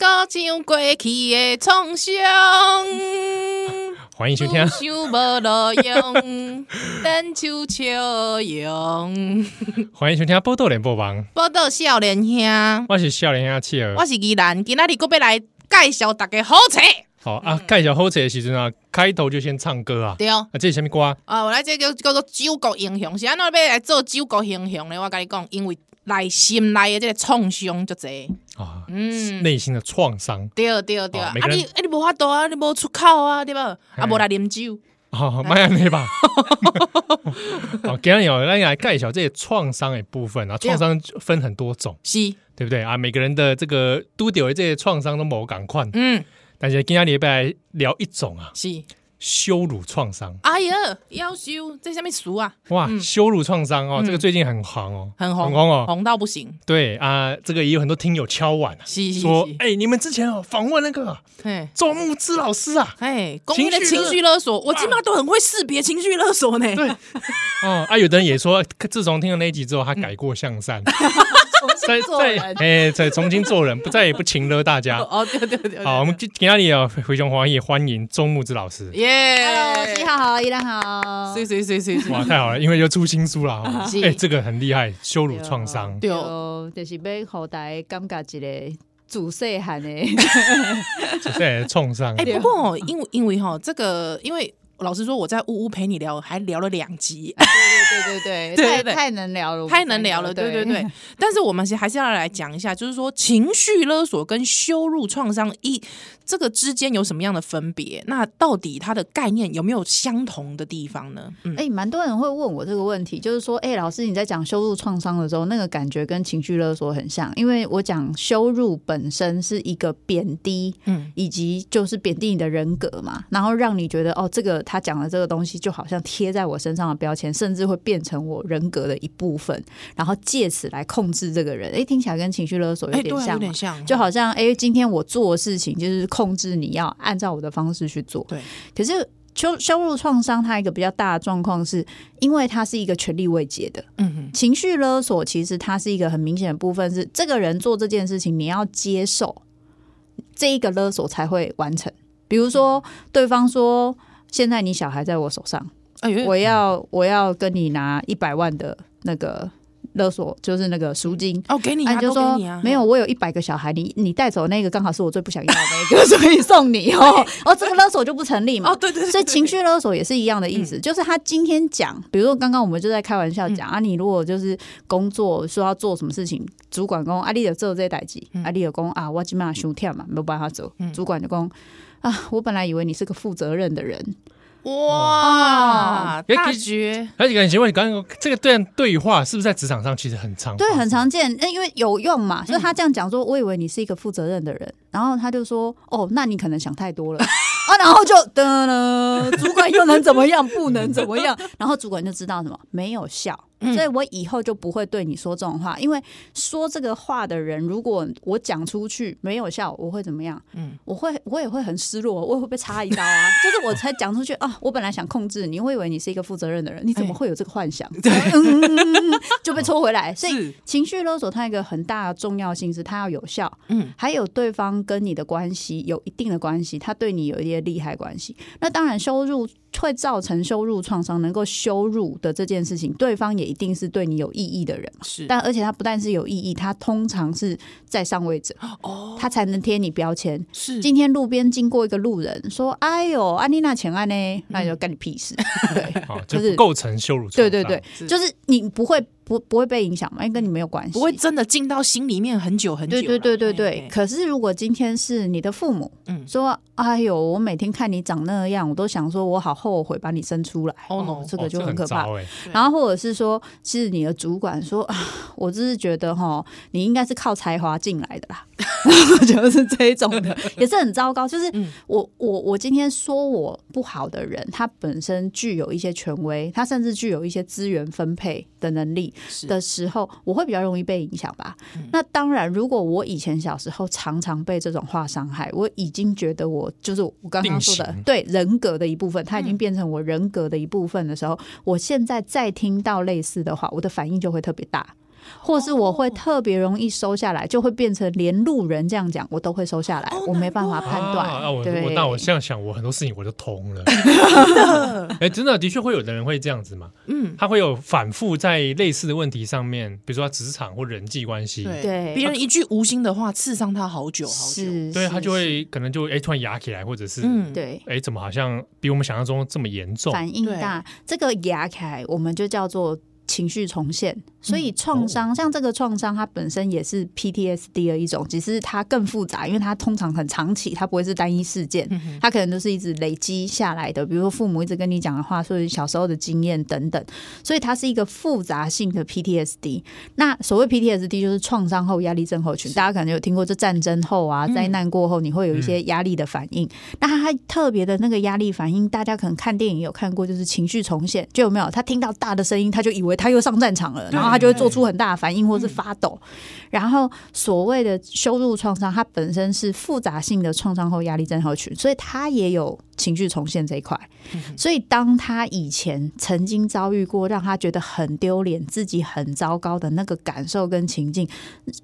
过上过去的创伤，欢迎收听。想无路用，等秋秋用。欢迎收听《报道联播网》，报道少年兄，我是少年兄七儿，我是依兰，今仔日搁要来介绍大家好册。好啊，介绍好册的时阵啊，开头就先唱歌啊。对哦，啊，这是什么歌啊？啊，我来这叫叫做九国英雄，是安怎要来做九国英雄呢？我跟你讲，因为内心内的这个创伤就侪啊，嗯，内心的创伤。对对对，啊，你啊你无法度啊，你无出口啊，对吧？啊，无来啉酒。好，卖安尼吧。好，今天有来来介绍这些创伤的部分啊，创伤分很多种，是，对不对啊？每个人的这个都有的这些创伤都无共款，嗯，但是今天你要来聊一种啊，是。羞辱创伤，哎呀，要羞在下面俗啊？哇，嗯羞辱创伤哦，嗯这个最近很红哦，很红，很红哦，红到不行。对啊，这个也有很多听友敲碗啊，是是是，说哎，你们之前哦访问那个嘿，周慕姿老师啊，哎，公益的情绪勒索，我基本上都很会识别情绪勒索呢。对，哦啊，有的人也说，自从听了那一集之后，他改过向善。再再哎，再重新做人，不再也不情勒大家。哦，对对对。好，我们今天里啊，非常欢迎欢迎周慕姿老师。耶，Hello，七号好，依然好。谁谁谁谁哇，太好了，因为又出新书了。哎，这个很厉害，羞辱创伤。对，就是被后代感觉一个主细汉的，主细创伤。哎，不过因为因为哈，这个因为。老实说，我在呜呜陪你聊，还聊了两集。对对对对对，太太能聊了，太能聊了。对对对，但是我们还是要来讲一下，就是说情绪勒索跟羞辱创伤一这个之间有什么样的分别？那到底它的概念有没有相同的地方呢？哎，蛮多人会问我这个问题，就是说，哎，老师你在讲羞辱创伤的时候，那个感觉跟情绪勒索很像，因为我讲羞辱本身是一个贬低，嗯，以及就是贬低你的人格嘛，然后让你觉得哦，这个。他讲的这个东西就好像贴在我身上的标签，甚至会变成我人格的一部分，然后借此来控制这个人。哎，听起来跟情绪勒索有点像，有点像，就好像哎，今天我做的事情就是控制你要按照我的方式去做。对，可是羞羞辱创伤，它一个比较大的状况是，因为它是一个权力未解的。嗯哼，情绪勒索其实它是一个很明显的部分，是这个人做这件事情，你要接受这一个勒索才会完成。比如说，对方说。现在你小孩在我手上，哎、我要我要跟你拿一百万的那个勒索，就是那个赎金。哦，给你啊，啊就说啊没有，我有一百个小孩，你你带走那个刚好是我最不想要的 那个，所以送你哦。哦，这个勒索就不成立嘛，哦对对，对，所以情绪勒索也是一样的意思，嗯、就是他今天讲，比如说刚刚我们就在开玩笑讲、嗯、啊，你如果就是工作说要做什么事情，主管讲啊，你有做这些代志，啊，你就讲啊，我今晚休天嘛，没有办法走，嗯、主管就讲。啊！我本来以为你是个负责任的人，哇！大绝！而且，请问你刚刚这个段对话是不是在职场上其实很常？对，很常见。因为有用嘛，所以他这样讲说，我以为你是一个负责任的人，然后他就说，哦，那你可能想太多了 啊，然后就噔噔，主管又能怎么样？不能怎么样？然后主管就知道什么没有效。所以我以后就不会对你说这种话，因为说这个话的人，如果我讲出去没有效，我会怎么样？嗯，我会我也会很失落，我也会被插一刀啊。就是我才讲出去啊，我本来想控制你，会以为你是一个负责任的人，你怎么会有这个幻想？对，就被 抽回来。所以情绪勒索它一个很大的重要性是它要有效，嗯，还有对方跟你的关系有一定的关系，他对你有一些利害关系。那当然羞辱会造成羞辱创伤，能够羞辱的这件事情，对方也。一定是对你有意义的人，是，但而且他不但是有意义，他通常是在上位者，哦，他才能贴你标签。是，今天路边经过一个路人说：“哎呦，安妮娜前安呢？”那就干你屁事，对，就是构成羞辱。对对对，就是你不会。不不会被影响嘛？因为跟你没有关系，不会真的进到心里面很久很久。对对对对对。嘿嘿，可是如果今天是你的父母，嗯，说哎呦，我每天看你长那样，我都想说我好后悔把你生出来。哦，哦，这个就很可怕。哦欸、然后或者是说，是你的主管说啊，我只是觉得哈，你应该是靠才华进来的啦。就是这一种的，也是很糟糕。就是嗯我我我今天说我不好的人，他本身具有一些权威，他甚至具有一些资源分配的能力是的时候，我会比较容易被影响吧。那当然，如果我以前小时候常常被这种话伤害，我已经觉得我就是我刚刚说的对人格的一部分，它已经变成我人格的一部分的时候，我现在再听到类似的话，我的反应就会特别大。或是我会特别容易收下来，就会变成连路人这样讲，我都会收下来，我没办法判断。啊啊我对，我那我这样想，我很多事情我就通了。哎，真的，的确会有的人会这样子嘛。嗯，他会有反复在类似的问题上面，比如说他职场或人际关系，对。对。别人一句无心的话刺伤他好久好久，是，对他就会可能就哎突然压起来，或者是嗯，对。哎怎么好像比我们想象中这么严重？反应大。这个压起来，我们就叫做情绪重现。所以创伤，像这个创伤，它本身也是 PTSD 的一种，只是它更复杂，因为它通常很长期，它不会是单一事件，它可能都是一直累积下来的。比如说父母一直跟你讲的话，所以小时候的经验等等，所以它是一个复杂性的 PTSD。那所谓 PTSD 就是创伤后压力症候群，大家可能有听过，就战争后啊，灾难过后，你会有一些压力的反应。那它特别的那个压力反应，大家可能看电影有看过，就是情绪重现，就有没有？他听到大的声音，他就以为他又上战场了，然后。他就会做出很大的反应，或是发抖。然后所谓的羞辱创伤，它本身是复杂性的创伤后压力症候群，所以它也有情绪重现这一块。所以当他以前曾经遭遇过让他觉得很丢脸、自己很糟糕的那个感受跟情境，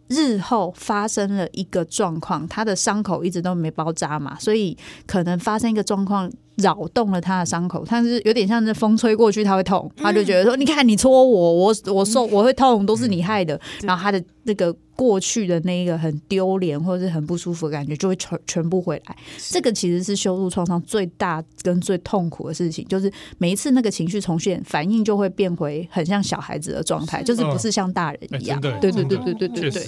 日后发生了一个状况，他的伤口一直都没包扎嘛，所以可能发生一个状况。扰动了他的伤口，但是有点像是风吹过去他会痛，他就觉得说：“你看你戳我，我我受我会痛，都是你害的。”然后他的那个过去的那一个很丢脸或者是很不舒服的感觉就会全全部回来。这个其实是羞辱创伤最大跟最痛苦的事情，就是每一次那个情绪重现，反应就会变回很像小孩子的状态，就是不是像大人一样。对对对对对对对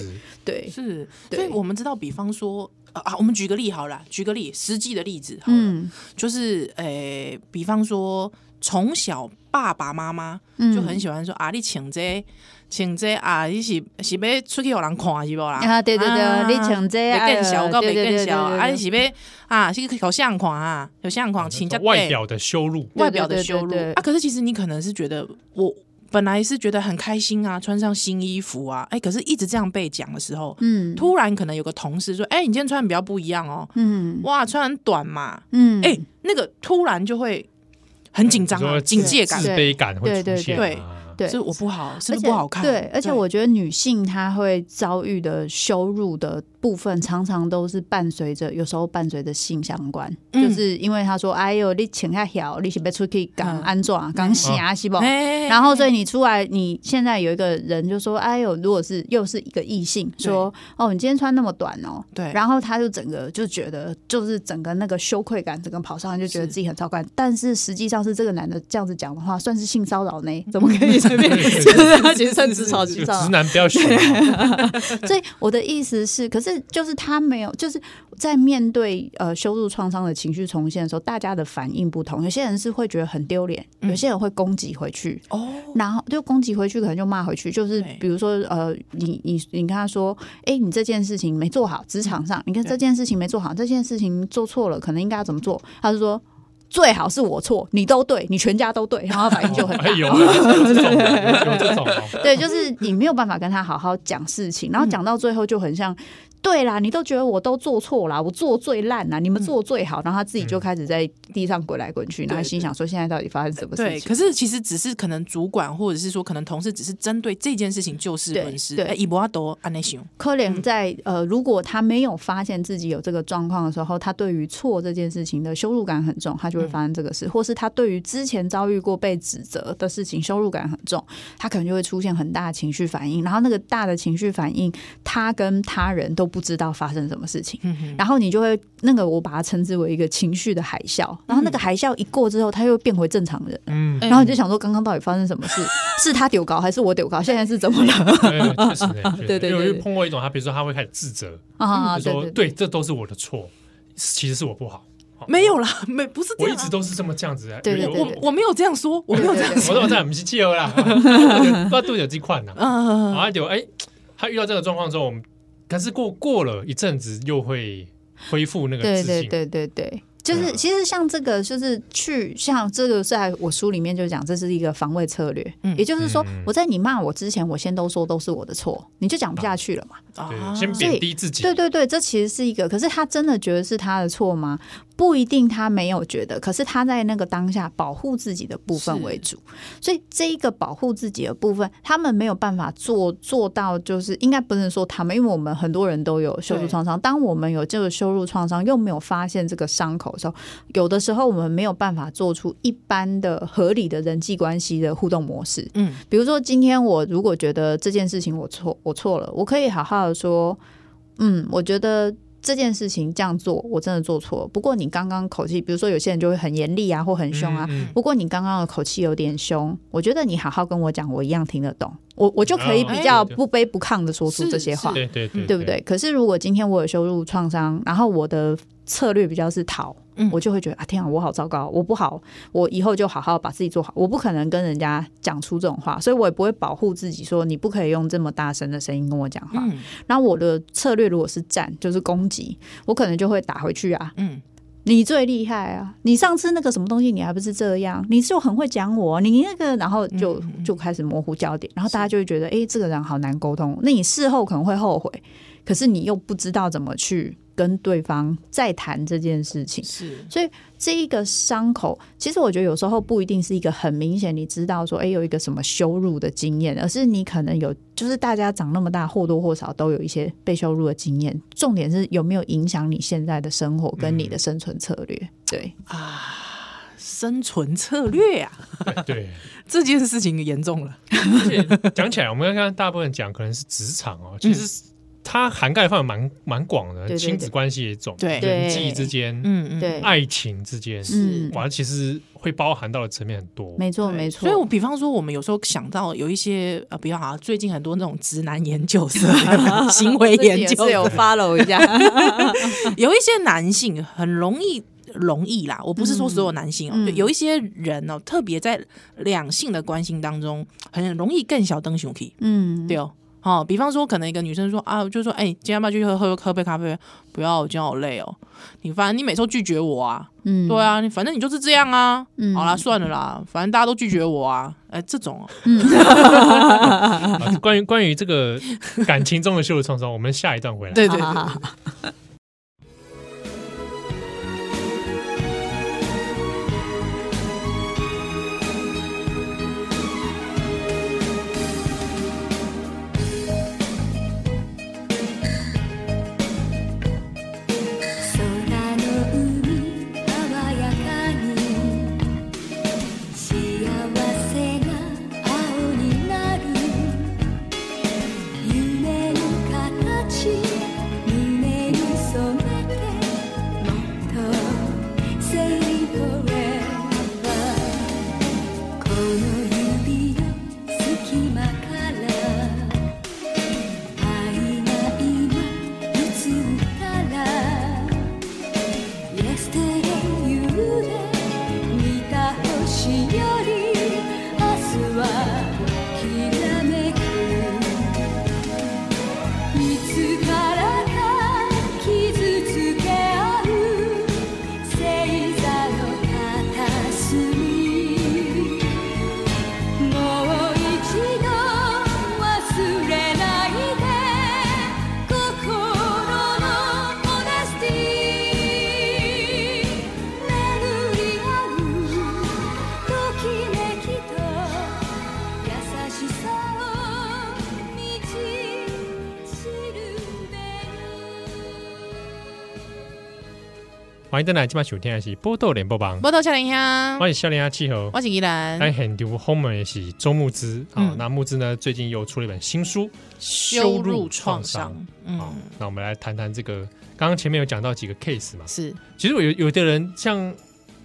对，是。所以我们知道，比方说。啊，我们举个例好了，举个例，实际的例子好了，嗯，就是诶、欸，比方说，从小爸爸妈妈就很喜欢说、嗯、啊，你请这请这啊，你是是要出去让人看是不啦？啊，对对对，啊、你请这更小，我告别更小啊，你是要啊，是有相框啊，有相框，请这外表的羞辱，外表的羞辱。啊。可是其实你可能是觉得我。本来是觉得很开心啊，穿上新衣服啊，哎，可是一直这样被讲的时候，嗯，突然可能有个同事说，哎，你今天穿的比较不一样哦，嗯，哇，穿很短嘛，嗯，哎，那个突然就会很紧张啊，警戒感、自卑感会出现，对。对，是我不好，是不好看？对，而且我觉得女性她会遭遇的羞辱的部分，常常都是伴随着，有时候伴随着性相关，嗯、就是因为她说：“哎呦，你请下小，你是不出去刚安怎讲啥是不？”然后所以你出来，你现在有一个人就说：“哎呦，如果是又是一个异性说，哦，你今天穿那么短哦。”对，然后他就整个就觉得，就是整个那个羞愧感，整个跑上来就觉得自己很糟糕。但是实际上是这个男的这样子讲的话，算是性骚扰呢？怎么可以？他其实算直草直草，直男不要学。所以我的意思是，可是就是他没有，就是在面对呃羞辱创伤的情绪重现的时候，大家的反应不同。有些人是会觉得很丢脸，有些人会攻击回去。哦，然后就攻击回去，可能就骂回去。就是比如说呃，你你你跟他说，哎，你这件事情没做好，职场上，你看这件事情没做好，这件事情做错了，可能应该要怎么做？他就说。最好是我错，你都对，你全家都对，然后反应就很大。有这种，有这种。对，就是你没有办法跟他好好讲事情，然后讲到最后就很像。对啦，你都觉得我都做错啦，我做最烂啦，你们做最好，然后他自己就开始在地上滚来滚去，然后心想说现在到底发生什么事情？对，可是其实只是可能主管或者是说可能同事只是针对这件事情就事论事。对，伊博阿多安内熊。可怜在呃，如果他没有发现自己有这个状况的时候，他对于错这件事情的羞辱感很重，他就会发生这个事，或是他对于之前遭遇过被指责的事情羞辱感很重，他可能就会出现很大的情绪反应，然后那个大的情绪反应，他跟他人都不知道发生什么事情，然后你就会那个，我把它称之为一个情绪的海啸。然后那个海啸一过之后，他又变回正常人。嗯，然后你就想说，刚刚到底发生什么事？是他丢高还是我丢高？现在是怎么了？确实，对对，因为碰过一种，他比如说他会开始自责啊，说对，这都是我的错，其实是我不好。没有啦，没不是，我一直都是这么这样子。对，我我没有这样说，我没有这样说，我说我不是气候啦，不知道多久这块呢？啊，就哎，他遇到这个状况之后，我们。可是过过了一阵子又会恢复那个自对信。对对对对。就是其实像这个，就是去像这个，在我书里面就讲，这是一个防卫策略。嗯，也就是说，我在你骂我之前，我先都说都是我的错，你就讲不下去了嘛。啊，先贬低自己。对对对，这其实是一个。可是他真的觉得是他的错吗？不一定，他没有觉得。可是他在那个当下保护自己的部分为主，所以这一个保护自己的部分，他们没有办法做做到。就是应该不能说他们，因为我们很多人都有羞辱创伤。当我们有这个羞辱创伤，又没有发现这个伤口的时候，有的时候我们没有办法做出一般的合理的人际关系的互动模式。嗯，比如说今天我如果觉得这件事情我错，我错了，我可以好好的说，嗯，我觉得。这件事情这样做，我真的做错了。不过你刚刚口气，比如说有些人就会很严厉啊，或很凶啊。嗯嗯、不过你刚刚的口气有点凶，我觉得你好好跟我讲，我一样听得懂。我我就可以比较不卑不亢的说出这些话，对对对，对不对？可是如果今天我有羞辱创伤，然后我的策略比较是逃。我就会觉得啊，天啊，我好糟糕，我不好，我以后就好好把自己做好。我不可能跟人家讲出这种话，所以我也不会保护自己，说你不可以用这么大声的声音跟我讲话。嗯，然后我的策略如果是战，就是攻击，我可能就会打回去啊。嗯，你最厉害啊！你上次那个什么东西，你还不是这样？你就很会讲我，你那个，然后就就开始模糊焦点，然后大家就会觉得，哎，这个人好难沟通。那你事后可能会后悔，可是你又不知道怎么去。跟对方再谈这件事情，是，所以这一个伤口，其实我觉得有时候不一定是一个很明显，你知道说，哎，有一个什么羞辱的经验，而是你可能有，就是大家长那么大，或多或少都有一些被羞辱的经验。重点是有没有影响你现在的生活跟你的生存策略？嗯、对啊，生存策略啊，对，这件事情严重了。讲起来，我们刚刚大部分讲可能是职场哦，其实、嗯。它涵盖范围蛮蛮广的，亲子关系一种，对。人际之间，嗯嗯，对爱情之间，是。哇，其实会包含到的层面很多，没错没错。所以我比方说，我们有时候想到有一些呃，比较好，最近很多那种直男研究社、行为研究社，有 follow 一下，有一些男性很容易容易啦，我不是说所有男性哦，就有一些人哦，特别在两性的关系当中，很容易更小灯熊气，嗯，对哦。好，比方说，可能一个女生说啊，就说，哎、欸，今天要不要去喝喝喝杯咖啡？不要，我今天好累哦。你反正你每次都拒绝我啊，嗯，对啊，你反正你就是这样啊。嗯，好啦，算了啦，反正大家都拒绝我啊。哎、欸，这种、啊，嗯，关于关于这个感情中的羞辱创伤，我们下一段回来。对对对，对。欢迎登来，今晚收听的是《波豆联播榜》，波豆笑脸香，欢迎笑脸香气候，我是依兰。来很丢后面是周慕姿啊，那慕姿呢最近又出了一本新书《羞辱创伤》。嗯，那我们来谈谈这个，刚刚前面有讲到几个 case 嘛，是。其实我有有的人像，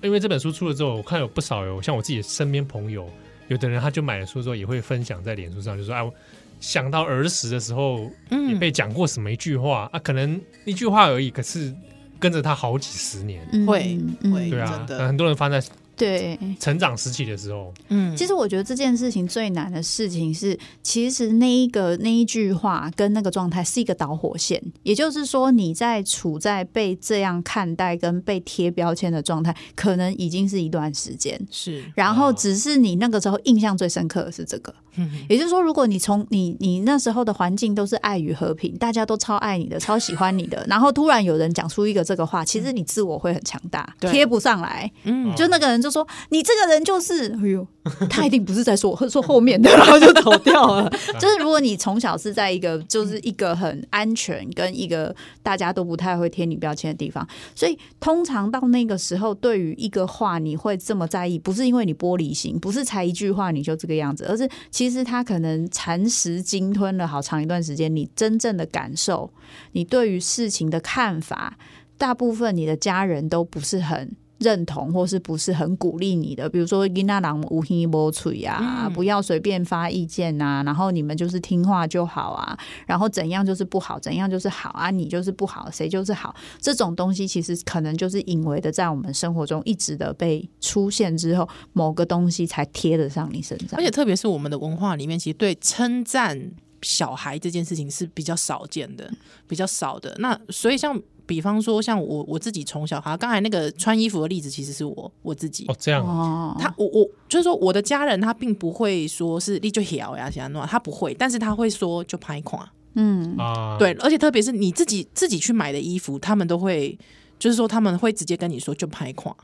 因为这本书出了之后，我看有不少有像我自己身边朋友，有的人他就买了书之后也会分享在脸书上，就说哎，我想到儿时的时候，也被讲过什么一句话啊，可能一句话而已，可是。跟着他好几十年，会会对啊，很多人发在对，成长时期的时候，嗯，其实我觉得这件事情最难的事情是，其实那一个那一句话跟那个状态是一个导火线，也就是说你在处在被这样看待跟被贴标签的状态，可能已经是一段时间，是，然后只是你那个时候印象最深刻的是这个，嗯。也就是说，如果你从你你那时候的环境都是爱与和平，大家都超爱你的，超喜欢你的，然后突然有人讲出一个这个话，其实你自我会很强大，贴不上来，嗯，就那个人。就说你这个人就是，哎呦，他一定不是在说我，说后面的，然后就走掉了。就是如果你从小是在一个，就是一个很安全跟一个大家都不太会贴你标签的地方，所以通常到那个时候，对于一个话你会这么在意，不是因为你玻璃心，不是才一句话你就这个样子，而是其实他可能蚕食鲸吞了好长一段时间，你真正的感受，你对于事情的看法，大部分你的家人都不是很。认同或是不是很鼓励你的，比如说囡仔人无耳无嘴啊，不要随便发意见啊，然后你们就是听话就好啊，然后怎样就是不好，怎样就是好啊，你就是不好，谁就是好，这种东西其实可能就是隐微的在我们生活中一直的被出现之后，某个东西才贴得上你身上，而且特别是我们的文化里面，其实对称赞小孩这件事情是比较少见的，比较少的。那所以像。比方说，像我我自己从小，哈刚才那个穿衣服的例子，其实是我我自己。哦，这样。哦，他我我就是说，我的家人他并不会说是你就小呀，其他弄他不会，但是他会说就拍垮，嗯。啊，对，而且特别是你自己自己去买的衣服，他们都会就是说他们会直接跟你说就拍垮，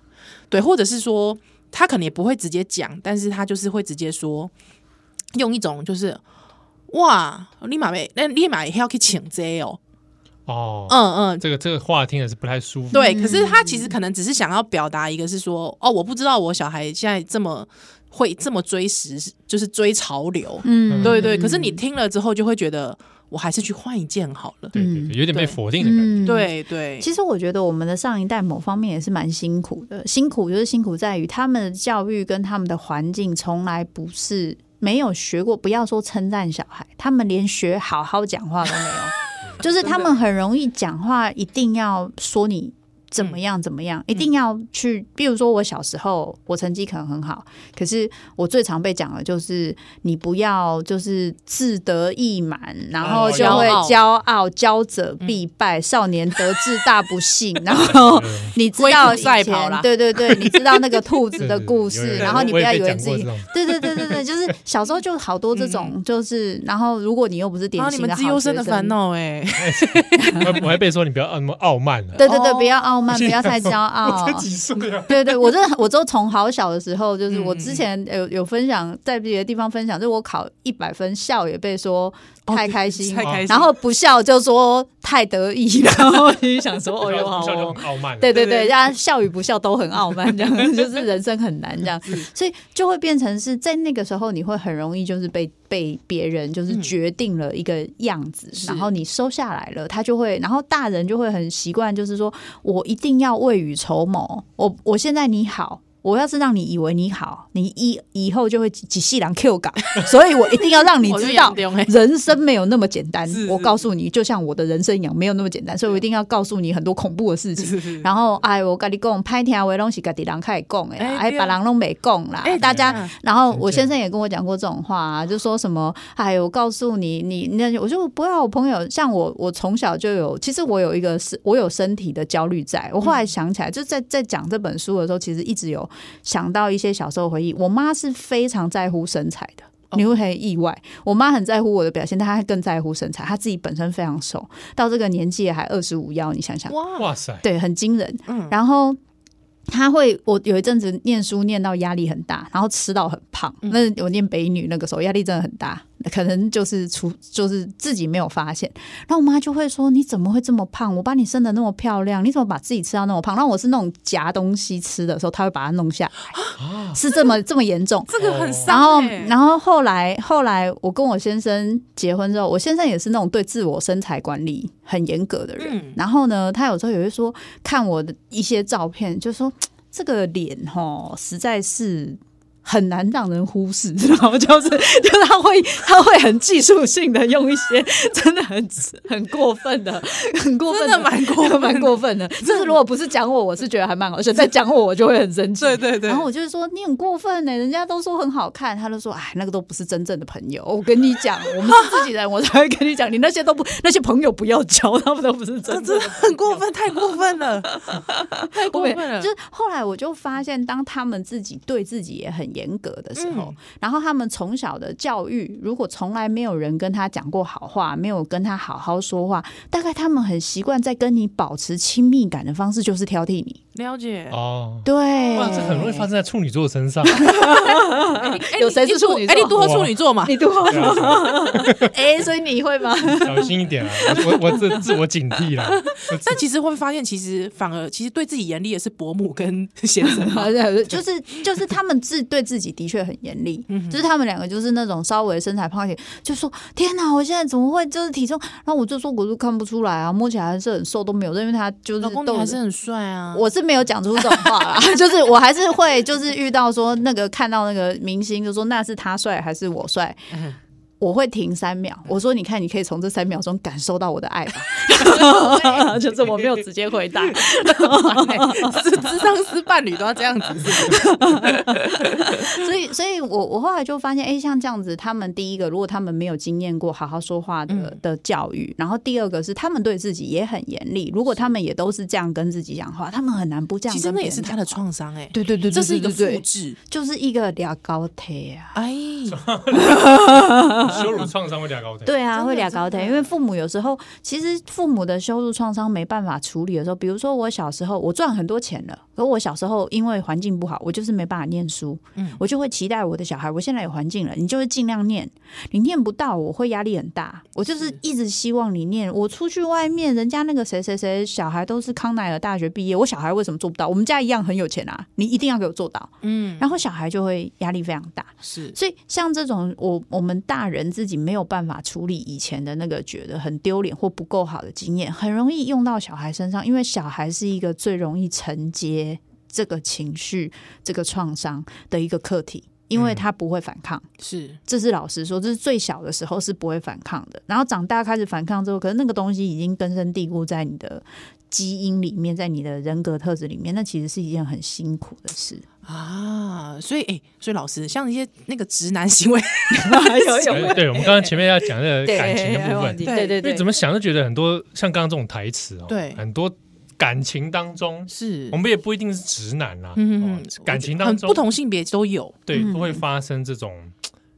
对，或者是说他可能也不会直接讲，但是他就是会直接说，用一种就是哇，立马没那立马也要去请这哦。哦，嗯嗯，这个这个话听的是不太舒服。对，可是他其实可能只是想要表达一个，是说哦，我不知道我小孩现在这么会这么追时，就是追潮流。嗯，对对。可是你听了之后，就会觉得我还是去换一件好了。对对对，有点被否定的感觉。嗯、对对。其实我觉得我们的上一代某方面也是蛮辛苦的，辛苦就是辛苦在于他们的教育跟他们的环境从来不是没有学过，不要说称赞小孩，他们连学好好讲话都没有。就是他们很容易讲话，一定要说你。怎么样？怎么样？一定要去。比如说，我小时候我成绩可能很好，可是我最常被讲的就是你不要就是自得意满，然后就会骄傲，骄者必败，少年得志大不幸。然后你知道以前，对对对，你知道那个兔子的 故事，然后你不要以为自己，对对对对对，就是小时候就好多这种，就是然后如果你又不是典型的优生的烦恼哎，我还被说你不要那么傲慢了，对对对，不要傲。不要太骄傲。我才几岁啊？对对，我这我都从好小的时候，就是我之前有有分享，在别的地方分享，就是我考一百分，笑也被说太开心，太开心，然后不笑就说太得意，然后就想说 哦哟好傲慢。对对对，大家笑与不笑都很傲慢，这样就是人生很难这样，所以就会变成是在那个时候，你会很容易就是被被别人就是决定了一个样子，然后你收下来了，他就会，然后大人就会很习惯，就是说我一定要未雨绸缪，我我现在你好。我要是让你以为你好，你以以后就会几细狼 Q 港，所以我一定要让你 知道，人生没有那么简单。我告诉你，就像我的人生一样，没有那么简单，所以我一定要告诉你很多恐怖的事情。然后，哎，我跟你讲，拍天为东西，跟地人开始讲哎，哎，把人都没讲啦。大家，然后我先生也跟我讲过这种话啊，就说什么，哎，我告诉你，你那我就不要我朋友，像我，我从小就有，其实我有一个是，我有身体的焦虑，在我后来想起来，就在在讲这本书的时候，其实一直有。想到一些小时候回忆，我妈是非常在乎身材的，你会很意外。我妈很在乎我的表现，但她更在乎身材。她自己本身非常瘦，到这个年纪还二十五腰，你想想，哇塞，对，很惊人。嗯，然后她会，我有一阵子念书念到压力很大，然后吃到很胖。那我念北女那个时候压力真的很大。可能就是出，就是自己没有发现，然后我妈就会说：“你怎么会这么胖？我把你生的那么漂亮，你怎么把自己吃到那么胖？”然后我是那种夹东西吃的时候，她会把它弄下是这么这么严重。这个很伤、欸。然后，然后后来后来我跟我先生结婚之后，我先生也是那种对自我身材管理很严格的人。嗯、然后呢，他有时候也会说看我的一些照片，就说这个脸哈实在是。很难让人忽视，然后就是就是他会他会很技术性的用一些 真的很很过分的很过分的真的蛮过分的蛮过分的。就是如果不是讲我，我是觉得还蛮好笑；再讲我，我就会很生气。对对对然后我就是说你很过分呢、欸，人家都说很好看，他就说哎，那个都不是真正的朋友。我跟你讲，我们是自己人，我才会跟你讲，你那些都不那些朋友不要交，他们都不是真正的。很过分，太过分了，太过分了。就是后来我就发现，当他们自己对自己也很严格的时候，嗯然后他们从小的教育，如果从来没有人跟他讲过好话，没有跟他好好说话，大概他们很习惯在跟你保持亲密感的方式就是挑剔你。了解。哦，对，哇，这很容易发生在处女座身上。有谁是处女座哎，你多处女座嘛？你多对啊 哎，所以你会吗？小心一点啊！我我我自自我警惕啦。但其实会发现，其实反而其实对自己严厉的是伯母跟先生嘛。就是就是他们自对自己的确很严厉，就是他们两个就是那种稍微身材胖一点，就说天哪，我现在怎么会就是体重？然后我就说我都看不出来啊，摸起来还是很瘦都没有，因为他就是老公还是很帅啊。我是没有讲出这种话啦，就是我还是会就是遇到说那个看到那个明星就说那是他帅还是我帅。我会停三秒，我说：“你看，你可以从这三秒钟感受到我的爱吧。”就是我没有直接回答，是咨商师伴侣都要这样子。是 所以，所以我我后来就发现，哎，像这样子，他们第一个，如果他们没有经验过好好说话的的教育，然后第二个是他们对自己也很严厉，如果他们也都是这样跟自己讲话，他们很难不这样。其实那也是他的创伤哎，对对对，这是一个复复制，就是一个俩高铁啊，哎。羞辱创伤会俩高抬，对啊，会俩高抬，因为父母有时候其实父母的羞辱创伤没办法处理的时候，比如说我小时候我赚很多钱了，可我小时候因为环境不好，我就是没办法念书，嗯。我就会期待我的小孩，我现在有环境了，你就会尽量念，你念不到我会压力很大，我就是。一直希望你念，我出去外面，人家那个谁谁谁小孩都是康奈尔大学毕业，我小孩为什么做不到？我们家一样很有钱啊，你一定要给我做到，嗯，然后小孩就会压力非常大。是。所以像这种我我们大人自己没有办法处理以前的那个觉得很丢脸或不够好的经验，很容易用到小孩身上，因为小孩是一个最容易承接这个情绪、这个创伤的一个课题，因为他不会反抗。是，这是老实说，这是最小的时候是不会反抗的，然后长大开始反抗之后，可是那个东西已经根深蒂固在你的基因里面，在你的人格特质里面，那其实是一件很辛苦的事。啊，所以哎、所以老师像一些那个直男行为，有有对，我们刚刚前面要讲那个感情的部分，对对对对，因为怎么想都觉得很多像刚刚这种台词哦，对。很多感情当中，是。我们也不一定是直男啦，嗯哦感情当中不同性别都有，对嗯都会发生这种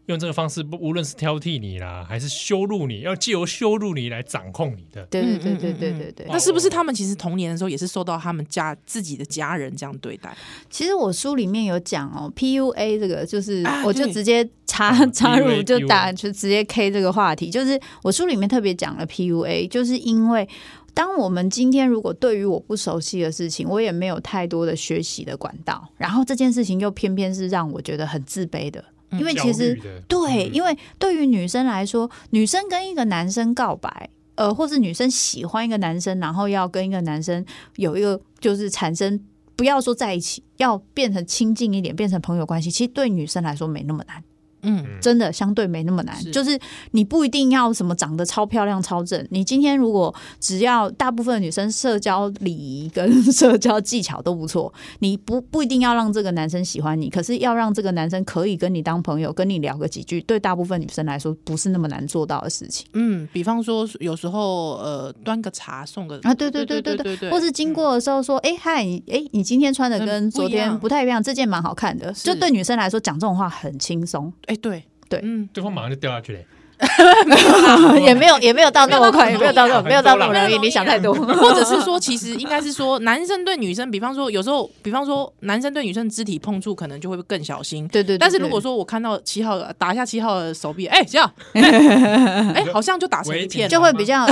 用这个方式，不无论是挑剔你啦，还是羞辱你，要借由羞辱你来掌控你的，对对对对对对对。那是不是他们其实童年的时候也是受到他们家自己的家人这样对待？其实我书里面有讲哦，PUA 这个就是啊，我就直接插啊插入就打就直接 K 这个话题，就是我书里面特别讲了 PUA，就是因为当我们今天如果对于我不熟悉的事情，我也没有太多的学习的管道，然后这件事情又偏偏是让我觉得很自卑的，因为其实对，嗯因为对于女生来说，女生跟一个男生告白，呃，或是女生喜欢一个男生，然后要跟一个男生有一个就是产生，不要说在一起，要变成亲近一点，变成朋友关系，其实对女生来说没那么难。嗯，真的相对没那么难，是就是你不一定要什么长得超漂亮、超正。你今天如果只要大部分的女生社交礼仪跟社交技巧都不错，你不不一定要让这个男生喜欢你，可是要让这个男生可以跟你当朋友，跟你聊个几句，对大部分女生来说不是那么难做到的事情嗯，比方说有时候呃，端个茶送个啊。对对对对对，对或是经过的时候说，哎嗨，哎你今天穿的跟昨天不太一样，这件蛮好看的，就对女生来说讲这种话很轻松。哎，对。对。嗯，对方马上就掉下去了。也没有 也没有到那么快，也没有到那么没没有到那么容易，你想太多。或者是说，其实应该是说，男生对女生，比方说有时候，比方说男生对女生肢体碰触，可能就会更小心。对对，但是如果说我看到七号打一下七号的手臂，哎，七号，哎，好像就打成一片，就会比较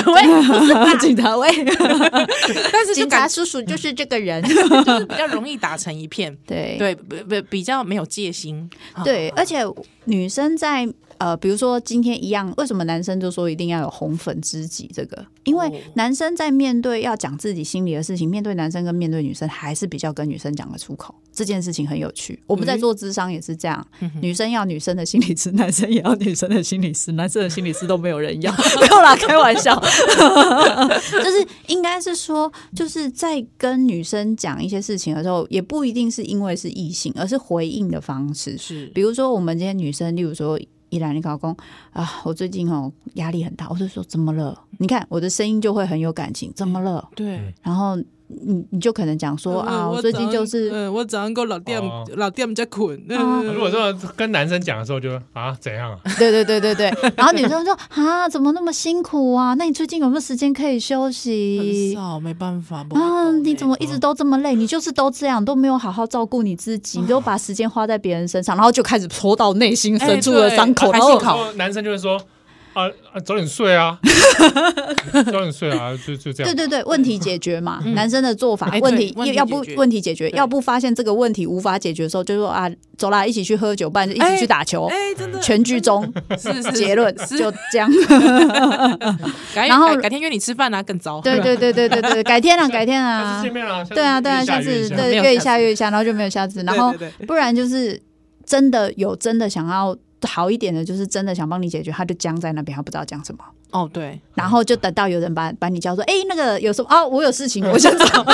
警察喂，但是就感叔叔就是这个人，就是比较容易打成一片，对。对，比较没有戒心，啊对，而且女生在呃，比如说今天一样，为什么男生就说一定要有红粉知己？这个，因为男生在面对要讲自己心里的事情，面对男生跟面对女生，还是比较跟女生讲得出口。这件事情很有趣。我们在做智商也是这样，嗯、女生要女生的心理师，男生也要女生的心理师，男生的心理师都没有人要，没有啦，开玩笑。就是应该是说，就是在跟女生讲一些事情的时候，也不一定是因为是异性，而是回应的方式。是，比如说我们今天女生，例如说。依然，你搞公啊，我最近哦压力很大，我就说怎么了？你看我的声音就会很有感情，怎么了？对，然后。你你就可能讲说啊，我最近就是，嗯，我早上跟老店老店在困。如果说跟男生讲的时候，就啊怎样啊？对对对对对。然后女生说啊，怎么那么辛苦啊？那你最近有没有时间可以休息？很少，没办法。啊，你怎么一直都这么累？你就是都这样，都没有好好照顾你自己，你都把时间花在别人身上，然后就开始戳到内心深处的伤口。然后男生就会说。啊啊，早点睡啊，早点睡啊，就就这样。对对对，问题解决嘛，男生的做法，问题要不问题解决，要不发现这个问题无法解决的时候，就说啊，走啦，一起去喝酒，不然就一起去打球。哎，真的，全剧终，是是结论，就这样。然后改天约你吃饭啊，更糟。对对对对对对，改天啊，改天啊，见面啊，对啊对啊，下次对约一下约一下，然后就没有下次，然后不然就是真的有真的想要。好一点的，就是真的想帮你解决，他就僵在那边，他不知道讲什么。哦，对，然后就等到有人把把你叫说，哎，那个有什么？哦，我有事情，我想找。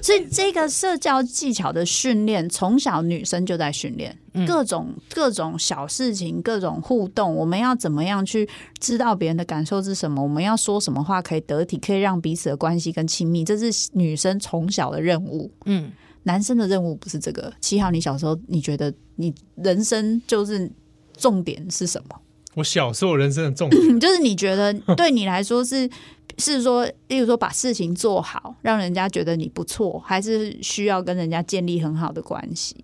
所以这个社交技巧的训练，从小女生就在训练，各种各种小事情，各种互动，我们要怎么样去知道别人的感受是什么？我们要说什么话可以得体，可以让彼此的关系更亲密？这是女生从小的任务。嗯。男生的任务不是这个。七号，你小时候你觉得你人生就是重点是什么？我小时候人生的重点 就是你觉得对你来说是 是说，例如说把事情做好，让人家觉得你不错，还是需要跟人家建立很好的关系？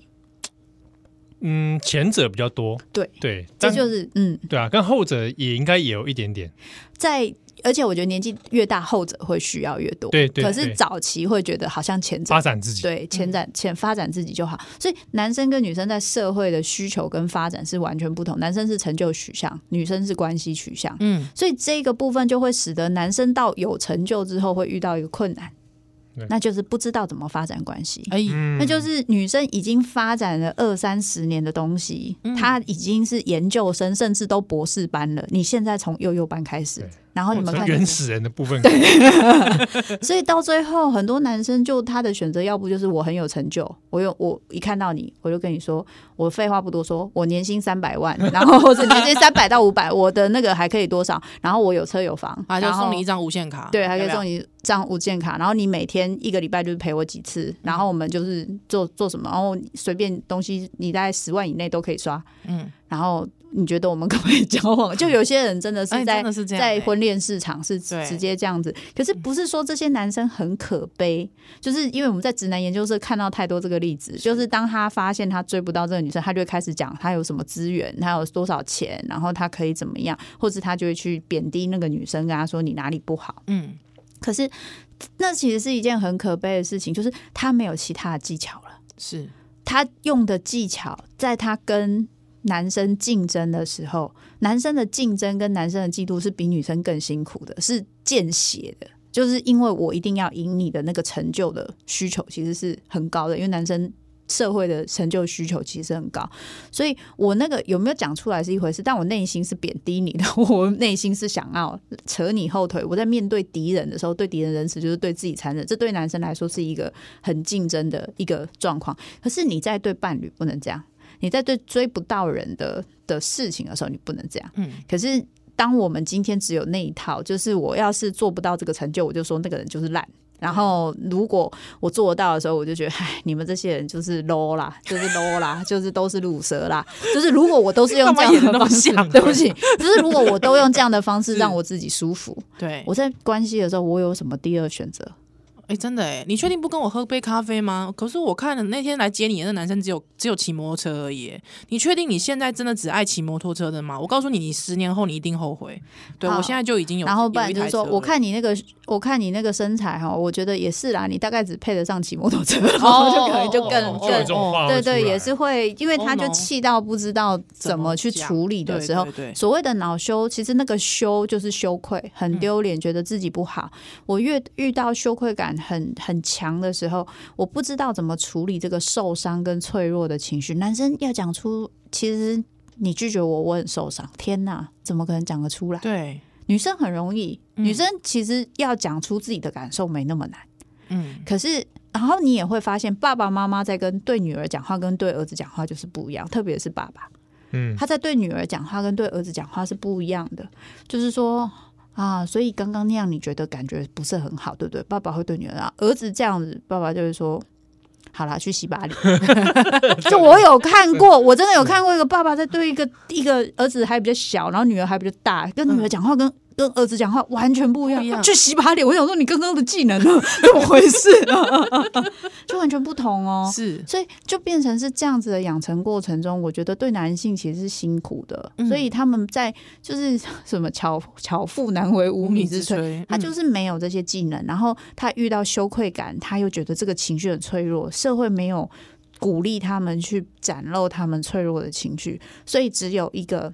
嗯，前者比较多。对对，这就是嗯，对啊，跟后者也应该也有一点点在。而且我觉得年纪越大，后者会需要越多。对对。可是早期会觉得好像前者发展自己，对前展前发展自己就好。所以男生跟女生在社会的需求跟发展是完全不同。男生是成就取向，女生是关系取向。嗯。所以这个部分就会使得男生到有成就之后会遇到一个困难，那就是不知道怎么发展关系。哎，那就是女生已经发展了二三十年的东西，她已经是研究生，甚至都博士班了。你现在从幼幼班开始。然后你们看原始人的部分，对，所以到最后很多男生就他的选择，要不就是我很有成就，我有我一看到你，我就跟你说，我废话不多说，我年薪三百万，然后或者年薪三百到五百，我的那个还可以多少？然后我有车有房，啊，就送你一张无限卡，对，还可以送你一张无限卡，然后你每天一个礼拜就是陪我几次，然后我们就是做做什么，然后随便东西你在十万以内都可以刷，嗯，然后。你觉得我们可不可以交往？就有些人真的是在在婚恋市场是直接这样子，可是不是说这些男生很可悲，就是因为我们在直男研究社看到太多这个例子，就是当他发现他追不到这个女生，他就会开始讲他有什么资源，他有多少钱，然后他可以怎么样，或者他就会去贬低那个女生，跟他说你哪里不好。嗯，可是那其实是一件很可悲的事情，就是他没有其他的技巧了，是。他用的技巧，在他跟。男生竞争的时候，男生的竞争跟男生的嫉妒是比女生更辛苦的，是见血的。就是因为我一定要赢你的那个成就的需求，其实是很高的。因为男生社会的成就需求其实很高，所以我那个有没有讲出来是一回事，但我内心是贬低你的，我内心是想要扯你后腿。我在面对敌人的时候，对敌人仁慈就是对自己残忍。这对男生来说是一个很竞争的一个状况。可是你在对伴侣不能这样。你在对追不到人的的事情的时候，你不能这样。嗯，可是当我们今天只有那一套，就是我要是做不到这个成就，我就说那个人就是烂。然后如果我做得到的时候，我就觉得，唉，你们这些人就是 low 啦，就是 low 啦，就是都是鲁蛇啦。就是如果我都是用这样的方式，对不起，就是如果我都用这样的方式让我自己舒服，对，我在关系的时候，我有什么第二选择？哎、欸，真的哎，你确定不跟我喝杯咖啡吗？可是我看了那天来接你的那男生只有只有骑摩托车而已。你确定你现在真的只爱骑摩托车的吗？我告诉你，你十年后你一定后悔。对，我现在就已经有，然后不然就是说，我看你那个，我看你那个身材哈，我觉得也是啦，你大概只配得上骑摩托车，然后就可能就更更对对，也是会，因为他就气到不知道怎么去处理的时候，所谓的恼羞，其实那个羞就是羞愧，很丢脸，觉得自己不好。我越遇到羞愧感。很很强的时候，我不知道怎么处理这个受伤跟脆弱的情绪。男生要讲出，其实你拒绝我，我很受伤。天哪，怎么可能讲得出来？对，女生很容易，嗯、女生其实要讲出自己的感受没那么难。嗯，可是然后你也会发现，爸爸妈妈在跟对女儿讲话，跟对儿子讲话就是不一样，特别是爸爸。嗯，他在对女儿讲话跟对儿子讲话是不一样的，就是说。啊，所以刚刚那样你觉得感觉不是很好，对不对？爸爸会对女儿啊，儿子这样子，爸爸就会说：“好啦，去洗把脸。”就我有看过，我真的有看过一个爸爸在对一个一个儿子还比较小，然后女儿还比较大，跟女儿讲话跟。跟儿子讲话完全不一样，去洗把脸。我想说，你刚刚的技能呢？怎么回事？就完全不同哦。是，所以就变成是这样子的养成过程中，我觉得对男性其实是辛苦的。嗯、所以他们在就是 什么巧巧妇难为无米之炊，嗯、他就是没有这些技能。然后他遇到羞愧感，他又觉得这个情绪很脆弱，社会没有鼓励他们去展露他们脆弱的情绪，所以只有一个。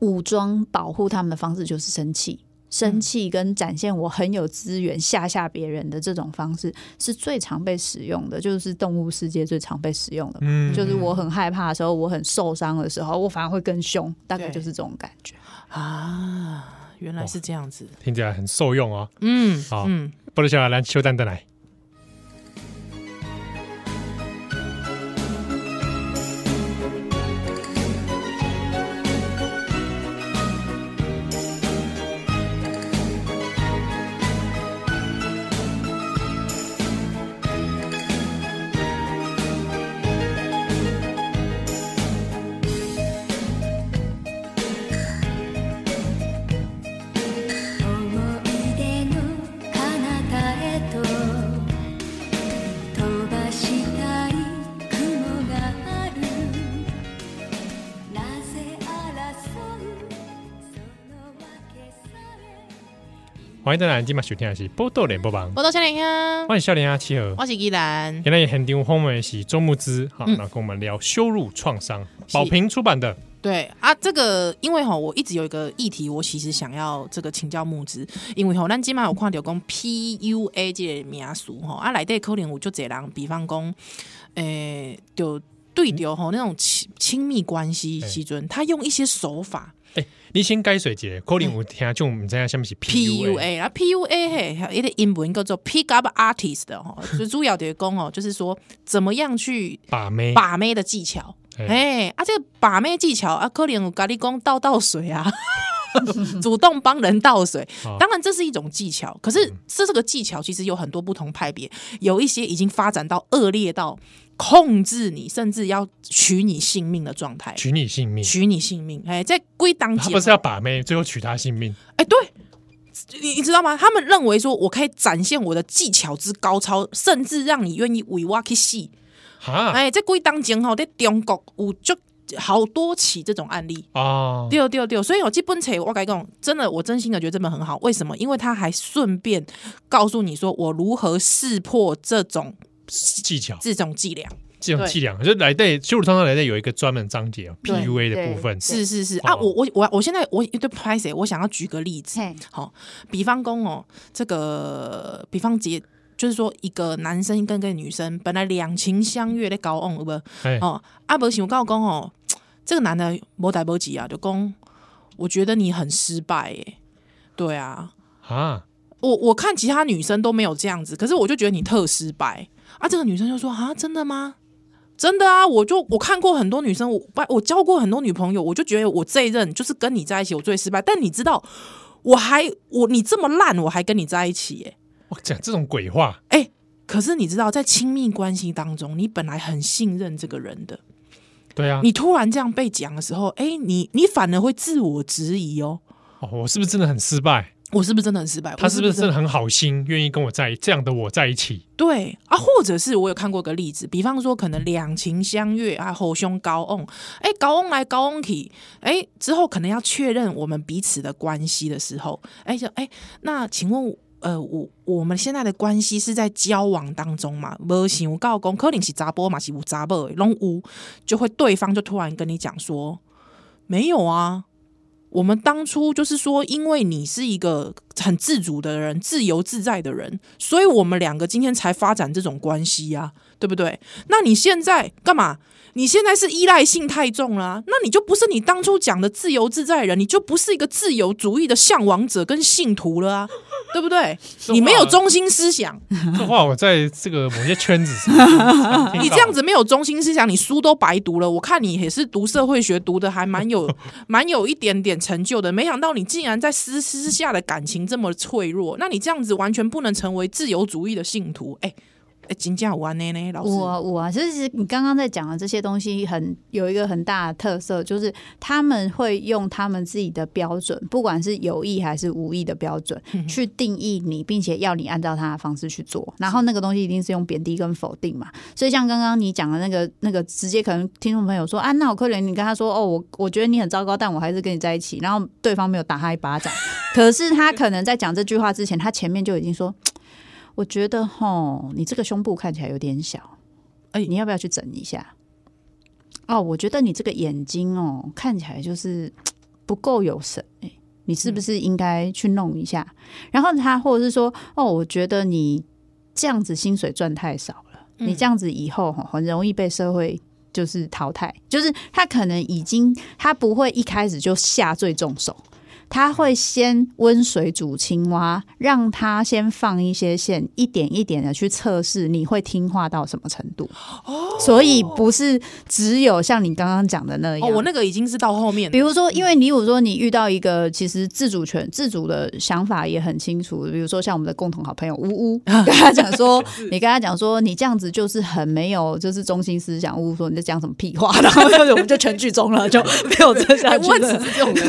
武装保护他们的方式就是生气，生气跟展现我很有资源吓吓别人的这种方式是最常被使用的，就是动物世界最常被使用的。嗯，就是我很害怕的时候，我很受伤的时候，我反而会更凶，大概就是这种感觉啊。原来是这样子，听起来很受用哦。嗯，好，嗯，不如下来来，休蛋蛋来。欢迎大家今晚收听的是《波多连播榜》，波多笑脸呀，欢迎笑脸呀，七和，我是依兰。今天很丁后面是周慕之，好，那跟我们聊羞辱创伤，宝瓶出版的。对啊，这个因为哈，我一直有一个议题，我其实想要这个请教慕之，因为吼，咱今晚有看到讲 PUA 这个名词哈，啊，来对可能有就这人，比方讲，诶，就对着哈那种亲亲密关系时阵，他用一些手法。哎，你先解释一下，可能有听众唔知影什么是 PUA 啊？PUA 嘿，一个英文叫做 Pick Up Artist 的哈，就 主要的讲哦，就是说怎么样去把妹把妹的技巧。哎，啊，这个把妹技巧啊，可能有咖喱公倒倒水啊，主动帮人倒水，当然这是一种技巧。可是这这个技巧其实有很多不同派别，有一些已经发展到恶劣到。控制你，甚至要取你性命的状态，取你性命，取你性命。哎，在归档，他不是要把妹，最后取他性命。哎，对，你你知道吗？他们认为说我可以展现我的技巧之高超，甚至让你愿意为我去死。哈，哎，在归档前吼，在中国有就好多起这种案例哦。对对对，所以我这本册我该讲，真的，我真心的觉得这本很好。为什么？因为他还顺便告诉你说，我如何识破这种。技巧，这种伎俩，这种伎俩，就来对羞辱创伤来对有一个专门章节 PUA 的部分，是是是。啊，我我我我现在我对拍谁，我想要举个例子，好，比方公哦，这个比方节就是说一个男生跟个女生本来两情相悦的交往，有无？哦，阿伯想告公哦，这个男的无代无志啊，就公，我觉得你很失败，耶，对啊，啊，我我看其他女生都没有这样子，可是我就觉得你特失败。啊，这个女生就说啊，真的吗？真的啊，我就我看过很多女生，我我交过很多女朋友，我就觉得我这一任就是跟你在一起，我最失败。但你知道，我还我你这么烂，我还跟你在一起耶？我讲这种鬼话，哎，可是你知道，在亲密关系当中，你本来很信任这个人的，对啊，你突然这样被讲的时候，哎，你你反而会自我质疑哦，哦，我是不是真的很失败？我是不是真的很失败？他是不是真的很好心，愿意跟我在这样的我在一起？对啊，或者是我有看过个例子，比方说可能两情相悦啊，吼兄高翁，哎，高翁来高翁去，哎，之后可能要确认我们彼此的关系的时候，哎，就哎，那请问，呃，我我们现在的关系是在交往当中嘛？没想到讲可能是查波嘛，是有查某的，拢有，就会对方就突然跟你讲说，没有啊。我们当初就是说，因为你是一个很自主的人、自由自在的人，所以我们两个今天才发展这种关系呀，对不对？那你现在干嘛？你现在是依赖性太重了啊，那你就不是你当初讲的自由自在的人，你就不是一个自由主义的向往者跟信徒了啊，对不对？你没有中心思想。这话我在这个某些圈子上，你这样子没有中心思想，你书都白读了。我看你也是读社会学，读的还蛮有 蛮有一点点成就的。没想到你竟然在私私下的感情这么脆弱，那你这样子完全不能成为自由主义的信徒。哎。哎，金价五万呢？老师，我我啊，其实你刚刚在讲的这些东西很，很有一个很大的特色，就是他们会用他们自己的标准，不管是有意还是无意的标准，去定义你，并且要你按照他的方式去做。然后那个东西一定是用贬低跟否定嘛。所以像刚刚你讲的那个那个，直接可能听众朋友说啊，那我可怜你跟他说哦，我我觉得你很糟糕，但我还是跟你在一起。然后对方没有打他一巴掌，可是他可能在讲这句话之前，他前面就已经说。我觉得齁，你这个胸部看起来有点小，哎，你要不要去整一下？哦，我觉得你这个眼睛哦，看起来就是 不够有神，哎，你是不是应该去弄一下？嗯。然后他或者是说，哦，我觉得你这样子薪水赚太少了，你这样子以后很容易被社会就是淘汰。就是他可能已经，他不会一开始就下最重手。他会先温水煮青蛙，让他先放一些线，一点一点的去测试你会听话到什么程度。哦，所以不是只有像你刚刚讲的那样。哦，我那个已经是到后面。比如说，因为你如果说你遇到一个其实自主权、自主的想法也很清楚，比如说像我们的共同好朋友呜呜，跟他讲说，你跟他讲说，你这样子就是很没有就是中心思想。呜呜说你在讲什么屁话，然后我们就全剧终了，就没有这下去了。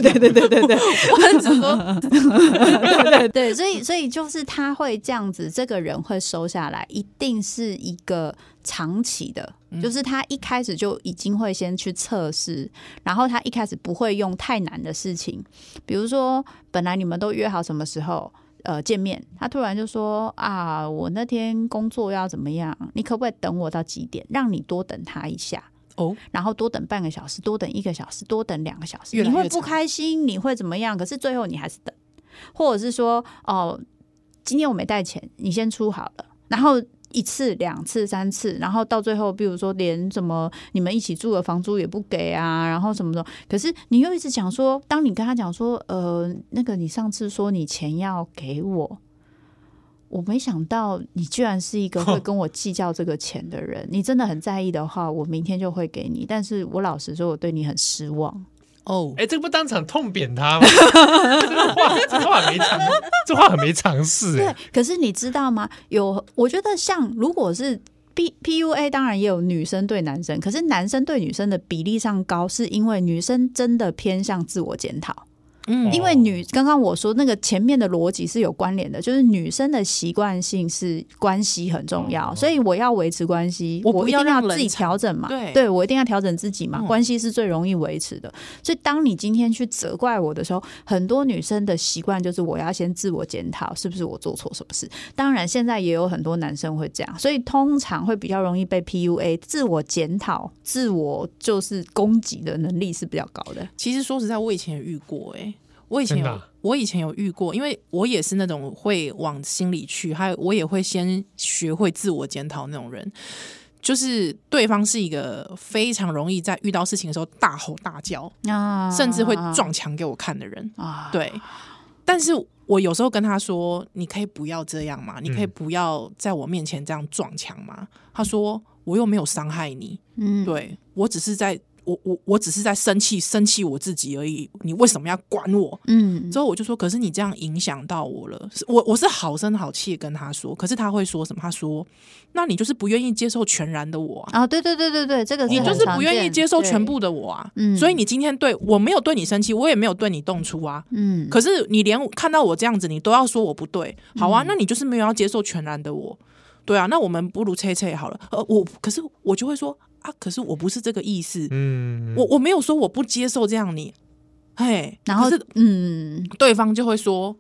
对对对对对。我很直说，对 对，所以所以就是他会这样子，这个人会收下来，一定是一个长期的，就是他一开始就已经会先去测试，然后他一开始不会用太难的事情，比如说本来你们都约好什么时候呃见面，他突然就说啊，我那天工作要怎么样，你可不可以等我到几点，让你多等他一下。哦，然后多等半个小时，多等一个小时，多等两个小时，你会不开心，你会怎么样？可是最后你还是等，或者是说，哦，今天我没带钱，你先出好了。然后一次、两次、三次，然后到最后，比如说连什么你们一起住的房租也不给啊，然后什么的。可是你又一直讲说，当你跟他讲说，呃，那个你上次说你钱要给我。我没想到你居然是一个会 跟我计较这个钱的人。你真的很在意的话，我明天就会给你。但是我老实说，我对你很失望。哦，哎，这个不当场痛扁他吗？这个话，这话很没常，这话很没常识。对，可是你知道吗？有，我觉得像如果是 P PUA，当然也有女生对男生，可是男生对女生的比例上高，是因为女生真的偏向自我检讨。嗯，因为女刚刚我说那个前面的逻辑是有关联的，就是女生的习惯性是关系很重要，所以我要维持关系，我一定要自己调整嘛，对，对我一定要调整自己嘛，关系是最容易维持的。所以当你今天去责怪我的时候，很多女生的习惯就是我要先自我检讨，是不是我做错什么事？当然现在也有很多男生会这样，所以通常会比较容易被 PUA，自我检讨、自我就是攻击的能力是比较高的。其实说实在，我以前也遇过哎、欸。我以前有，我以前有遇过，因为我也是那种会往心里去，还有我也会先学会自我检讨那种人。就是对方是一个非常容易在遇到事情的时候大吼大叫，啊，甚至会撞墙给我看的人啊。对，但是我有时候跟他说：“你可以不要这样嘛，你可以不要在我面前这样撞墙嘛。”他说：“我又没有伤害你，嗯，对我只是在。”我我我只是在生气，生气我自己而已。你为什么要管我？嗯，之后我就说，可是你这样影响到我了。我我是好声好气跟他说，可是他会说什么？他说，那你就是不愿意接受全然的我啊？啊，对对对对对，这个是你就是不愿意接受全部的我啊。嗯所以你今天对我没有对你生气，我也没有对你动粗啊。嗯，可是你连看到我这样子，你都要说我不对，好啊，那你就是没有要接受全然的我，对啊，那我们不如切切好了。呃，我可是我就会说啊，可是我不是这个意思，嗯，我我没有说我不接受这样你，嘿，然后是嗯，对方就会说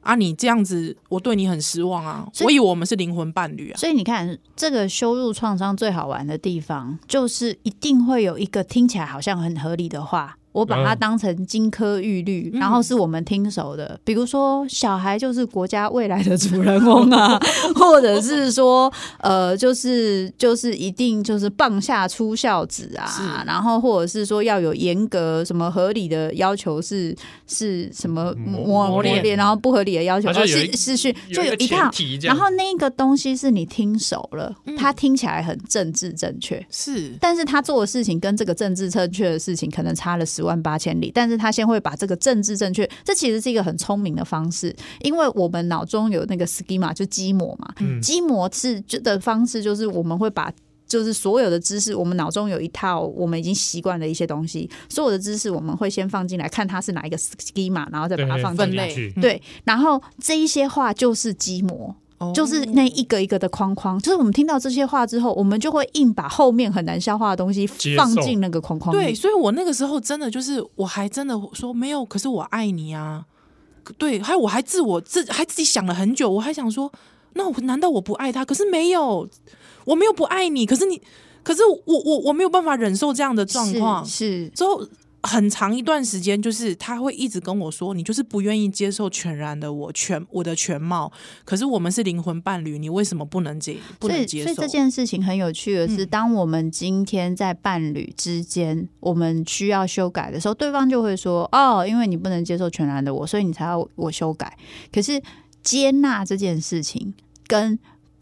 啊，你这样子我对你很失望啊，所以我以为我们是灵魂伴侣啊，所以你看，这个羞辱创伤最好玩的地方，就是一定会有一个听起来好像很合理的话。我把它当成金科玉律，嗯。然后是我们听熟的，比如说小孩就是国家未来的主人翁啊，或者是说呃，就是就是一定就是棒下出孝子啊，然后或者是说要有严格什么合理的要求是是什么磨磨磨练。练，然后不合理的要求就是是是就有一套然后那个东西是你听熟了，嗯。它听起来很政治正确。是。但是他做的事情跟这个政治正确的事情可能差了十万八千里，但是他先会把这个政治正确，这其实是一个很聪明的方式，因为我们脑中有那个 schema 就基模嘛，嗯基模是的方式就是我们会把。就是所有的知识，我们脑中有一套我们已经习惯的一些东西，所有的知识我们会先放进来，看它是哪一个 schema，然后再把它放进去，对，然后这一些话就是基模。哦就是那一个一个的框框，就是我们听到这些话之后，我们就会硬把后面很难消化的东西放进那个框框里。对，所以我那个时候真的就是，我还真的说没有，可是我爱你啊。对，还有我还自我自还自己想了很久，我还想说，那我难道我不爱他？可是没有，我没有不爱你，可是你，可是我我我没有办法忍受这样的状况。是是之后很长一段时间，就是他会一直跟我说，你就是不愿意接受全然的我全我的全貌。可是我们是灵魂伴侣，你为什么不能接不能接受？所以这件事情很有趣的是，嗯当我们今天在伴侣之间，我们需要修改的时候，对方就会说：“哦，因为你不能接受全然的我，所以你才要我修改。”可是接纳这件事情跟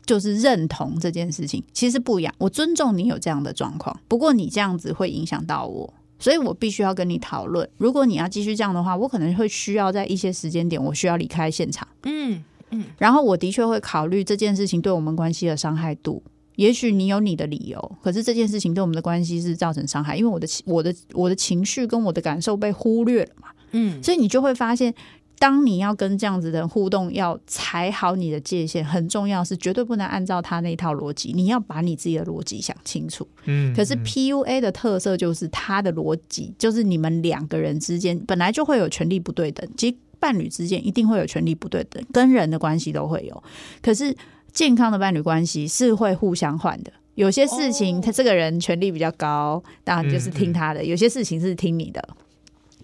就是认同这件事情其实不一样。我尊重你有这样的状况，不过你这样子会影响到我。所以我必须要跟你讨论。如果你要继续这样的话，我可能会需要在一些时间点，我需要离开现场。嗯嗯，然后我的确会考虑这件事情对我们关系的伤害度。也许你有你的理由，可是这件事情对我们的关系是造成伤害，因为我的我的我的情绪跟我的感受被忽略了嘛。嗯，所以你就会发现，当你要跟这样子的人互动，要踩好你的界限，很重要是绝对不能按照他那套逻辑，你要把你自己的逻辑想清楚。嗯可是 PUA 的特色就是他的逻辑，就是你们两个人之间本来就会有权力不对等，其实伴侣之间一定会有权力不对等，跟人的关系都会有。可是健康的伴侣关系是会互相换的，有些事情他这个人权力比较高，当然就是听他的；有些事情是听你的。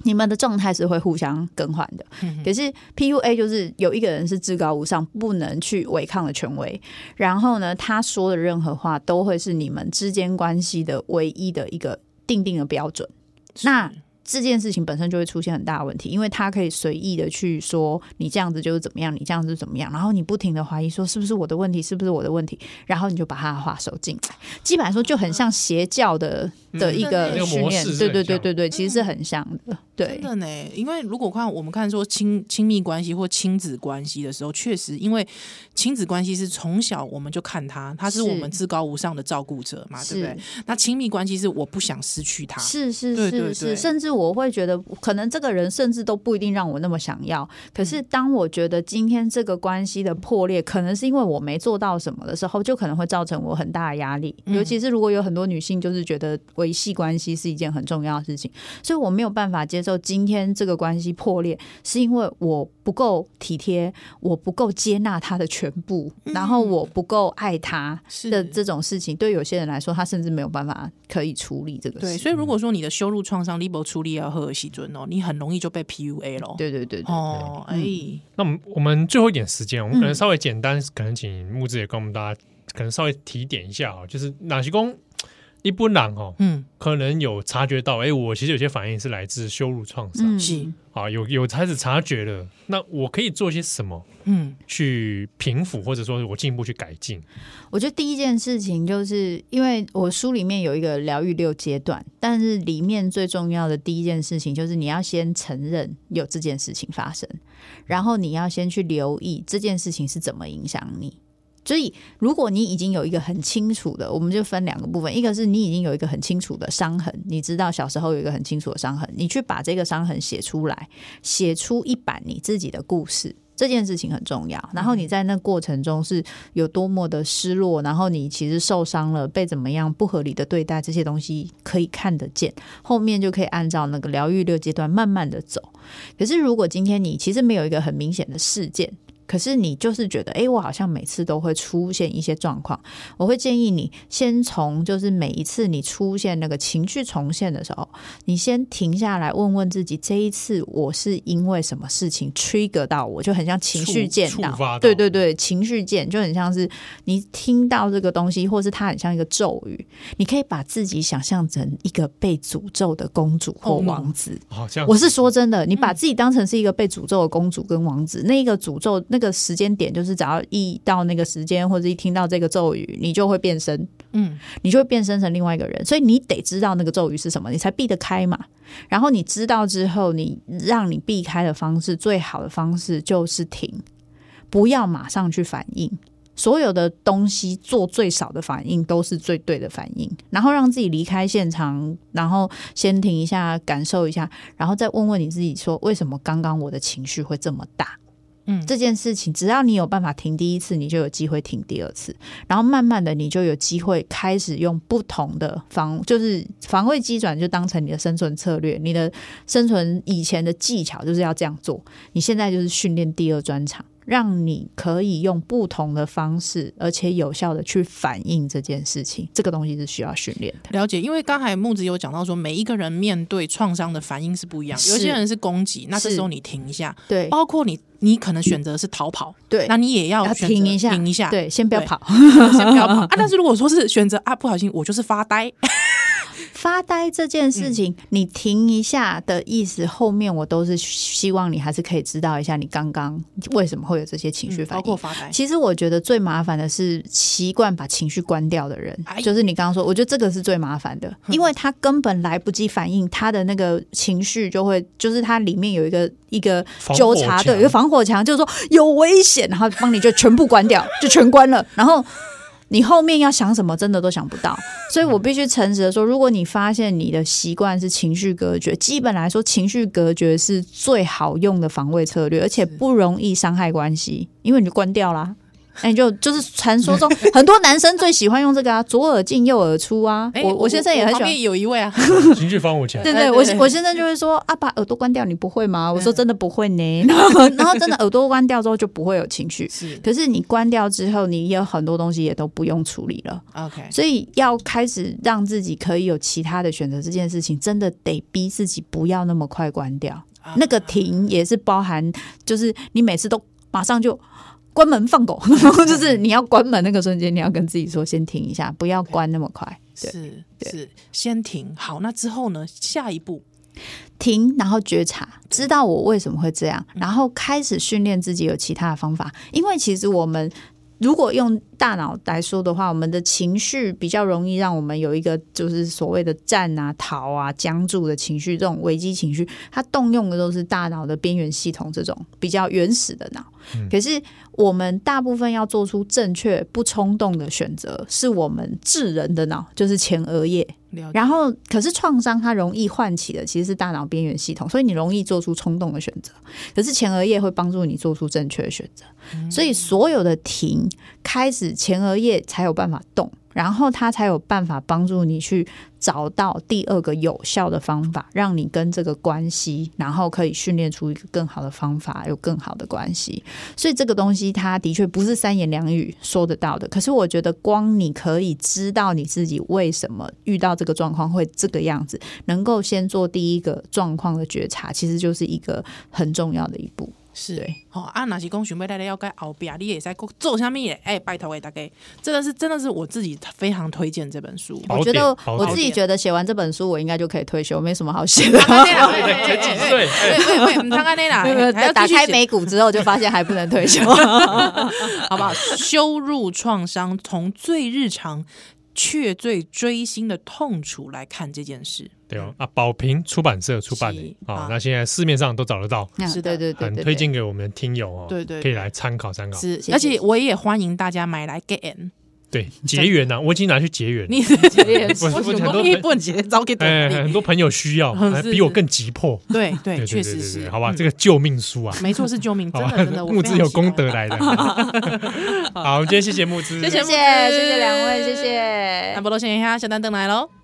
你们的状态是会互相更换的，可是 PUA 就是有一个人是至高无上，不能去违抗的权威，然后呢，他说的任何话都会是你们之间关系的唯一的一个定定的标准。那这件事情本身就会出现很大的问题，因为他可以随意的去说你这样子就是怎么样，你这样子怎么样，然后你不停的怀疑说是不是我的问题，是不是我的问题，然后你就把他的话收进来，基本来说就很像邪教的的一个训练，对。对对对对，其实是很像的，对。真。的呢，因为如果看我们看说亲亲密关系或亲子关系的时候，确实因为亲子关系是从小我们就看他，他是是我们至高无上的照顾者嘛，对不对？那亲密关系是我不想失去他，是是是是，甚至我会觉得，可能这个人甚至都不一定让我那么想要。可是当我觉得今天这个关系的破裂，可能是因为我没做到什么的时候，就可能会造成我很大的压力。嗯尤其是如果有很多女性就是觉得维系关系是一件很重要的事情，所以我没有办法接受今天这个关系破裂，是因为我不够体贴，我不够接纳他的全部，然后我不够爱他的这种事情，对有些人来说，他甚至没有办法可以处理这个事。对，所以如果说你的羞辱创伤 libo 处理要赫尔西尊哦，你很容易就被 PUA 了。对对对对对，哦，哎、那我们我们最后一点时间，我们可嗯。能稍微简单，可能请木子也跟我们大家可能稍微提点一下啊，就是哪些公一般人哦，嗯，可能有察觉到，哎，我其实有些反应是来自羞辱创伤，嗯。是，啊，有有开始察觉了，那我可以做些什么嗯。去平复，或者说我进一步去改进？我觉得第一件事情就是，因为我书里面有一个疗愈六阶段，但是里面最重要的第一件事情就是你要先承认有这件事情发生，然后你要先去留意这件事情是怎么影响你。所以，如果你已经有一个很清楚的，我们就分两个部分，一个是你已经有一个很清楚的伤痕，你知道小时候有一个很清楚的伤痕，你去把这个伤痕写出来，写出一版你自己的故事，这件事情很重要。然后你在那过程中是有多么的失落，然后你其实受伤了，被怎么样不合理的对待，这些东西可以看得见，后面就可以按照那个疗愈六阶段慢慢的走。可是如果今天你其实没有一个很明显的事件，可是你就是觉得，哎，我好像每次都会出现一些状况。我会建议你先从，就是每一次你出现那个情绪重现的时候，你先停下来问问自己，这一次我是因为什么事情 trigger 到我，就很像情绪键对对对，情绪键就很像是你听到这个东西，或是它很像一个咒语，你可以把自己想象成一个被诅咒的公主或王子。好像我是说真的，你把自己当成是一个被诅咒的公主跟王子，那一个诅咒那个。时间点就是，只要一到那个时间，或者一听到这个咒语，你就会变身，嗯，你就会变身成另外一个人。所以你得知道那个咒语是什么，你才避得开嘛。然后你知道之后，你让你避开的方式，最好的方式就是停，不要马上去反应。所有的东西做最少的反应都是最对的反应。然后让自己离开现场，然后先停一下，感受一下，然后再问问你自己说：为什么刚刚我的情绪会这么大？嗯，这件事情只要你有办法停第一次，你就有机会停第二次，然后慢慢的你就有机会开始用不同的防，就是防卫机转，就当成你的生存策略，你的生存以前的技巧就是要这样做，你现在就是训练第二专长。让你可以用不同的方式，而且有效的去反映这件事情，这个东西是需要训练的。了解，因为刚才木子有讲到说，每一个人面对创伤的反应是不一样，有些人是攻击，那这时候你停一下，对，包括你，你可能选择是逃跑，对，那你也要，要停一下，停一下，对，先不要跑，先不要跑。啊！但是如果说是选择啊，不小心我就是发呆。发呆这件事情，嗯，你停一下的意思，后面我都是希望你还是可以知道一下，你刚刚为什么会有这些情绪反应，嗯，包括发呆。其实我觉得最麻烦的是习惯把情绪关掉的人，哎，就是你刚刚说，我觉得这个是最麻烦的，因为他根本来不及反应，他的那个情绪就会，就是他里面有一个一个纠察队，有一个防火墙，就是说有危险，然后帮你就全部关掉，就全关了，然后。你后面要想什么，真的都想不到，所以我必须诚实的说，如果你发现你的习惯是情绪隔绝，基本来说，情绪隔绝是最好用的防卫策略，而且不容易伤害关系，因为你就关掉啦。哎，你就就是传说中 很多男生最喜欢用这个啊，左耳进右耳出啊。我我，我先生也很喜欢。有一位啊，情绪防火墙。对对，我我先生就会说啊，把耳朵关掉，你不会吗？我说真的不会呢。然后然后真的耳朵关掉之后就不会有情绪。是，可是你关掉之后，你有很多东西也都不用处理了。OK，所以要开始让自己可以有其他的选择，这件事情真的得逼自己不要那么快关掉。那个停也是包含，就是你每次都马上就。关门放狗，就是你要关门那个瞬间，你要跟自己说先停一下，不要关那么快。对是是，先停。好，那之后呢？下一步停，然后觉察，知道我为什么会这样，然后开始训练自己有其他的方法。因为其实我们如果用大脑来说的话，我们的情绪比较容易让我们有一个就是所谓的战啊、逃啊、僵住的情绪，这种危机情绪，它动用的都是大脑的边缘系统这种比较原始的脑。可是我们大部分要做出正确不冲动的选择，是我们智人的脑，就是前额叶。然后，可是创伤它容易唤起的其实是大脑边缘系统，所以你容易做出冲动的选择。可是前额叶会帮助你做出正确的选择，所以所有的停开始，前额叶才有办法动。然后他才有办法帮助你去找到第二个有效的方法，让你跟这个关系，然后可以训练出一个更好的方法，有更好的关系。所以这个东西，它的确不是三言两语说得到的。可是我觉得，光你可以知道你自己为什么遇到这个状况会这个样子，能够先做第一个状况的觉察，其实就是一个很重要的一步。是对，哦啊，若是讲想要来了解后壁，你也在做下面也？哎，拜托哎，大家真的是真的是我自己非常推荐这本书。我觉得我自己觉得写完这本书，我应该就可以退休，没什么好写的。才几岁？哎对对对，唔通安尼啦，还要打开美股之后，就发现还不能退休。好不好？羞辱创伤，从最日常却最追心的痛楚来看这件事。对哦，啊，宝瓶出版社出版的啊啊，那现在市面上都找得到，是的对对很推荐给我们听友哦，对对可以来参考参考。是而且我也欢迎大家买来 get。对，结缘呐，我已经拿去结缘。你 我我我很多一本节早给哎，很多朋友需要，比我更急迫。对对，确实是好吧，嗯这个救命书啊，没错是救命，真的真的，，我 木之有功德来的。好，我们今天谢谢木之，谢谢谢谢谢谢两位，谢谢那。不多先一下，小丹登来喽。